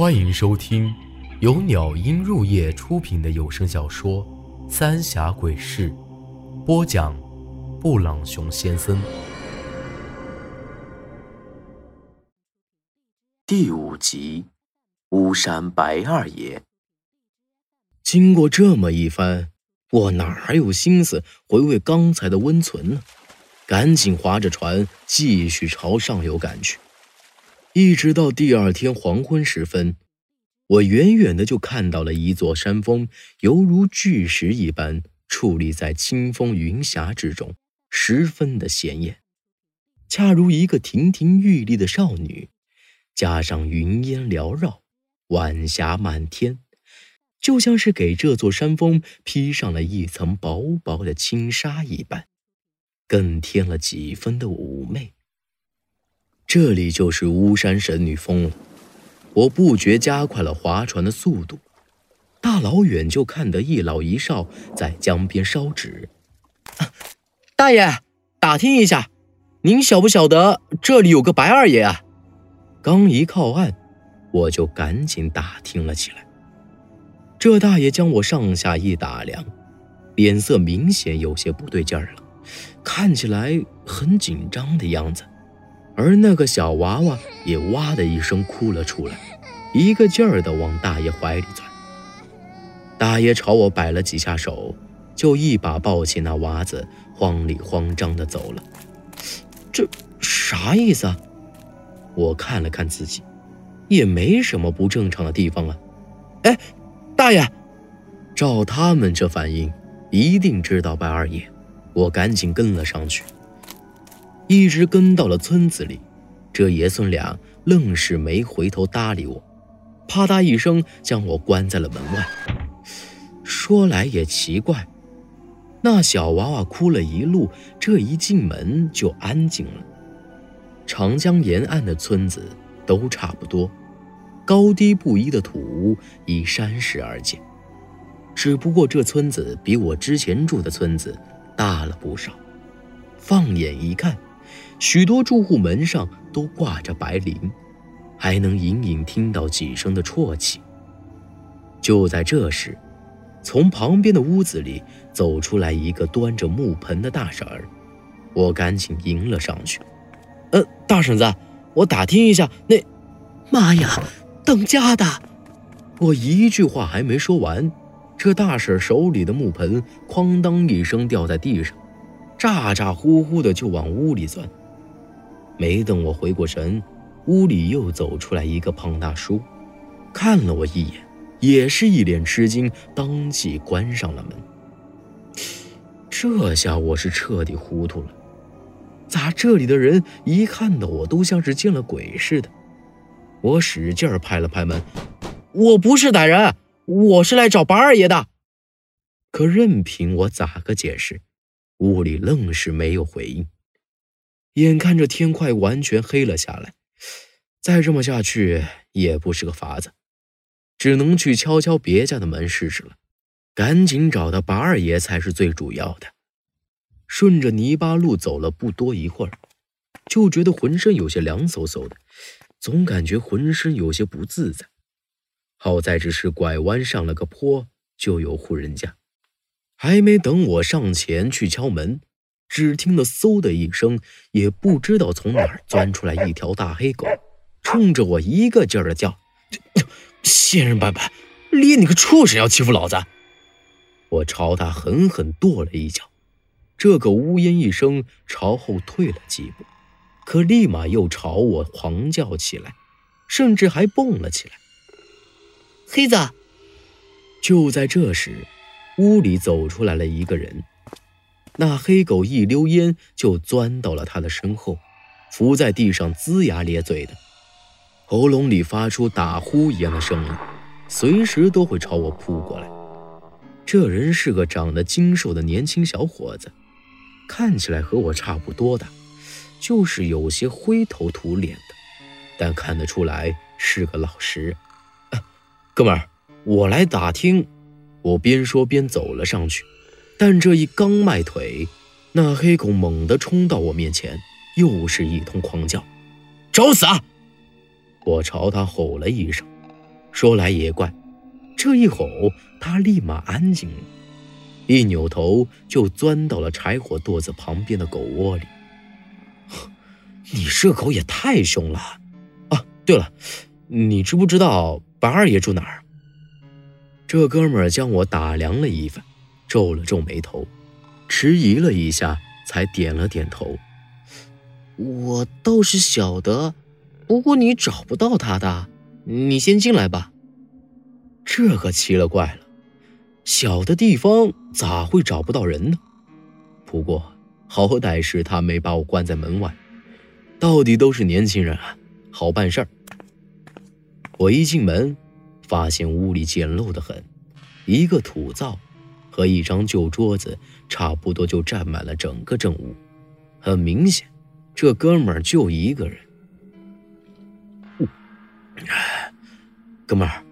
欢迎收听由鸟音入夜出品的有声小说《三峡鬼事》，播讲：布朗熊先生。第五集，巫山白二爷。经过这么一番，我哪还有心思回味刚才的温存呢？赶紧划着船继续朝上游赶去。一直到第二天黄昏时分，我远远的就看到了一座山峰，犹如巨石一般矗立在清风云霞之中，十分的显眼，恰如一个亭亭玉立的少女。加上云烟缭绕，晚霞满天，就像是给这座山峰披上了一层薄薄的轻纱一般，更添了几分的妩媚。这里就是巫山神女峰了，我不觉加快了划船的速度，大老远就看得一老一少在江边烧纸。大爷，打听一下，您晓不晓得这里有个白二爷啊？刚一靠岸，我就赶紧打听了起来。这大爷将我上下一打量，脸色明显有些不对劲儿了，看起来很紧张的样子。而那个小娃娃也哇的一声哭了出来，一个劲儿的往大爷怀里钻。大爷朝我摆了几下手，就一把抱起那娃子，慌里慌张的走了。这啥意思啊？我看了看自己，也没什么不正常的地方啊。哎，大爷，照他们这反应，一定知道白二爷。我赶紧跟了上去。一直跟到了村子里，这爷孙俩愣是没回头搭理我，啪嗒一声将我关在了门外。说来也奇怪，那小娃娃哭了一路，这一进门就安静了。长江沿岸的村子都差不多，高低不一的土屋依山势而建，只不过这村子比我之前住的村子大了不少。放眼一看。许多住户门上都挂着白绫，还能隐隐听到几声的啜泣。就在这时，从旁边的屋子里走出来一个端着木盆的大婶儿，我赶紧迎了上去。呃，大婶子，我打听一下，那……妈呀，当家的！我一句话还没说完，这大婶手里的木盆哐当一声掉在地上，咋咋呼呼的就往屋里钻。没等我回过神，屋里又走出来一个胖大叔，看了我一眼，也是一脸吃惊，当即关上了门。这下我是彻底糊涂了，咋这里的人一看到我都像是见了鬼似的？我使劲拍了拍门，我不是歹人，我是来找白二爷的。可任凭我咋个解释，屋里愣是没有回应。眼看着天快完全黑了下来，再这么下去也不是个法子，只能去敲敲别家的门试试了。赶紧找到八二爷才是最主要的。顺着泥巴路走了不多一会儿，就觉得浑身有些凉飕飕的，总感觉浑身有些不自在。好在只是拐弯上了个坡，就有户人家。还没等我上前去敲门。只听得嗖的一声，也不知道从哪儿钻出来一条大黑狗，冲着我一个劲儿的叫：“仙人板板，连你个畜生要欺负老子！”我朝他狠狠跺了一脚，这狗呜咽一声，朝后退了几步，可立马又朝我狂叫起来，甚至还蹦了起来。黑子，就在这时，屋里走出来了一个人。那黑狗一溜烟就钻到了他的身后，伏在地上龇牙咧嘴的，喉咙里发出打呼一样的声音，随时都会朝我扑过来。这人是个长得精瘦的年轻小伙子，看起来和我差不多大，就是有些灰头土脸的，但看得出来是个老实人。哥们儿，我来打听。我边说边走了上去。但这一刚迈腿，那黑狗猛地冲到我面前，又是一通狂叫：“找死！”啊我朝他吼了一声，说来也怪，这一吼，他立马安静了，一扭头就钻到了柴火垛子旁边的狗窝里。你这狗也太凶了！啊，对了，你知不知道白二爷住哪儿？这哥们儿将我打量了一番，皱了皱眉头，迟疑了一下，才点了点头。我倒是晓得，不过你找不到他的，你先进来吧。这可奇了怪了，小的地方咋会找不到人呢？不过好歹是他没把我关在门外。到底都是年轻人啊，好办事儿。我一进门，发现屋里简陋的很，一个土灶和一张旧桌子差不多就占满了整个正屋。很明显，这哥们儿就一个人。哥们儿，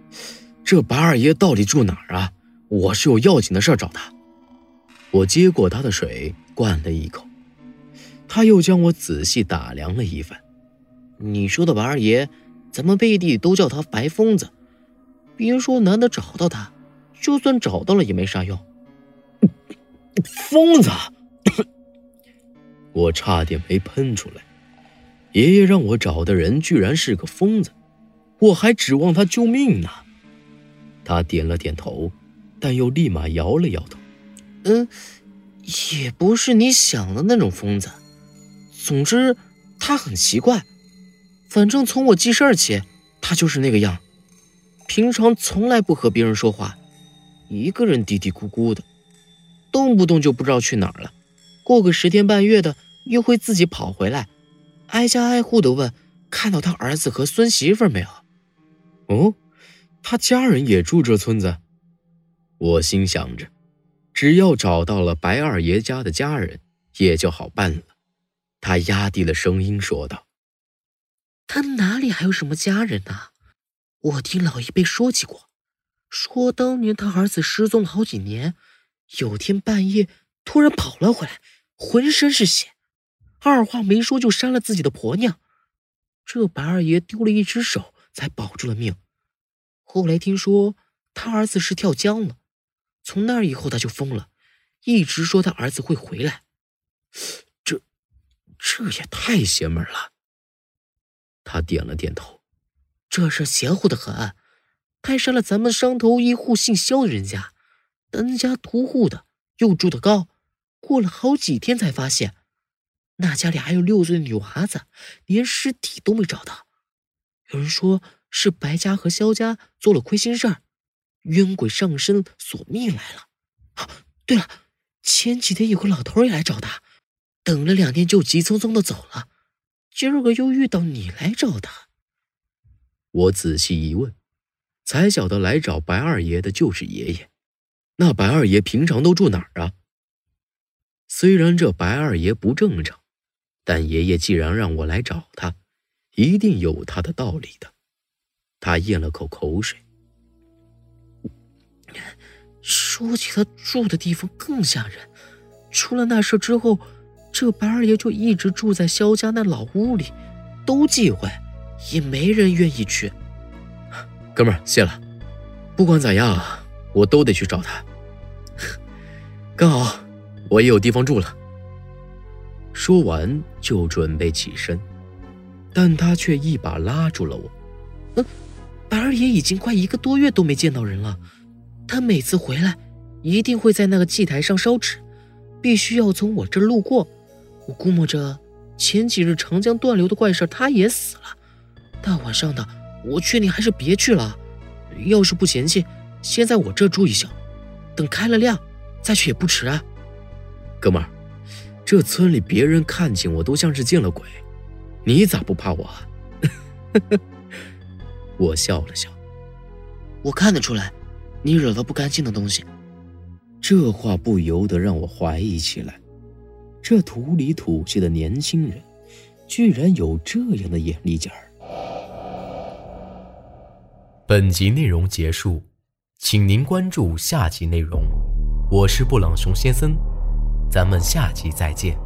这白二爷到底住哪儿啊？我是有要紧的事找他。我接过他的水，灌了一口。他又将我仔细打量了一番。你说的白二爷，咱们背地都叫他白疯子。别说难得找到他，就算找到了也没啥用。疯子！我差点没喷出来。爷爷让我找的人居然是个疯子，我还指望他救命呢。他点了点头，但又立马摇了摇头。嗯，也不是你想的那种疯子。总之，他很奇怪。反正从我记事儿起，他就是那个样。平常从来不和别人说话，一个人嘀嘀咕咕的，动不动就不知道去哪儿了。过个十天半月的，又会自己跑回来，挨家挨户的问看到他儿子和孙媳妇没有。哦，他家人也住这村子。我心想着，只要找到了白二爷家的家人，也就好办了。他压低了声音说道：“他哪里还有什么家人呢？我听老一辈说起过，说当年他儿子失踪了好几年，有天半夜突然跑了回来，浑身是血，二话没说就杀了自己的婆娘。这白二爷丢了一只手才保住了命。后来听说他儿子是跳江了，从那以后他就疯了，一直说他儿子会回来。”这这也太邪门了。他点了点头，这事邪乎的很，还杀了咱们商头一户姓肖的人家，单家独户的，又住得高。过了好几天才发现，那家里还有六岁的女娃子，连尸体都没找到。有人说是白家和肖家做了亏心事儿，冤鬼上身索命来了。啊，对了，前几天有个老头也来找他。等了两天就急匆匆的走了，今儿个又遇到你来找他。我仔细一问，才晓得来找白二爷的就是爷爷。那白二爷平常都住哪儿啊？虽然这白二爷不正常，但爷爷既然让我来找他，一定有他的道理的。他咽了口口水，说起他住的地方更吓人。出了那事之后。这白二爷就一直住在肖家那老屋里，都忌讳，也没人愿意去。哥们儿，谢了。不管咋样，我都得去找他。刚好我也有地方住了。说完就准备起身，但他却一把拉住了我。嗯，白二爷已经快一个多月都没见到人了。他每次回来，一定会在那个祭台上烧纸，必须要从我这儿路过。我估摸着，前几日长江断流的怪事他也死了。大晚上的，我劝你还是别去了。要是不嫌弃，先在我这住一宿，等开了亮再去也不迟啊。哥们儿，这村里别人看见我都像是见了鬼，你咋不怕我？啊？我笑了笑，我看得出来，你惹了不干净的东西。这话不由得让我怀疑起来。这土里土气的年轻人，居然有这样的眼力劲儿。本集内容结束，请您关注下集内容。我是布朗熊先生，咱们下集再见。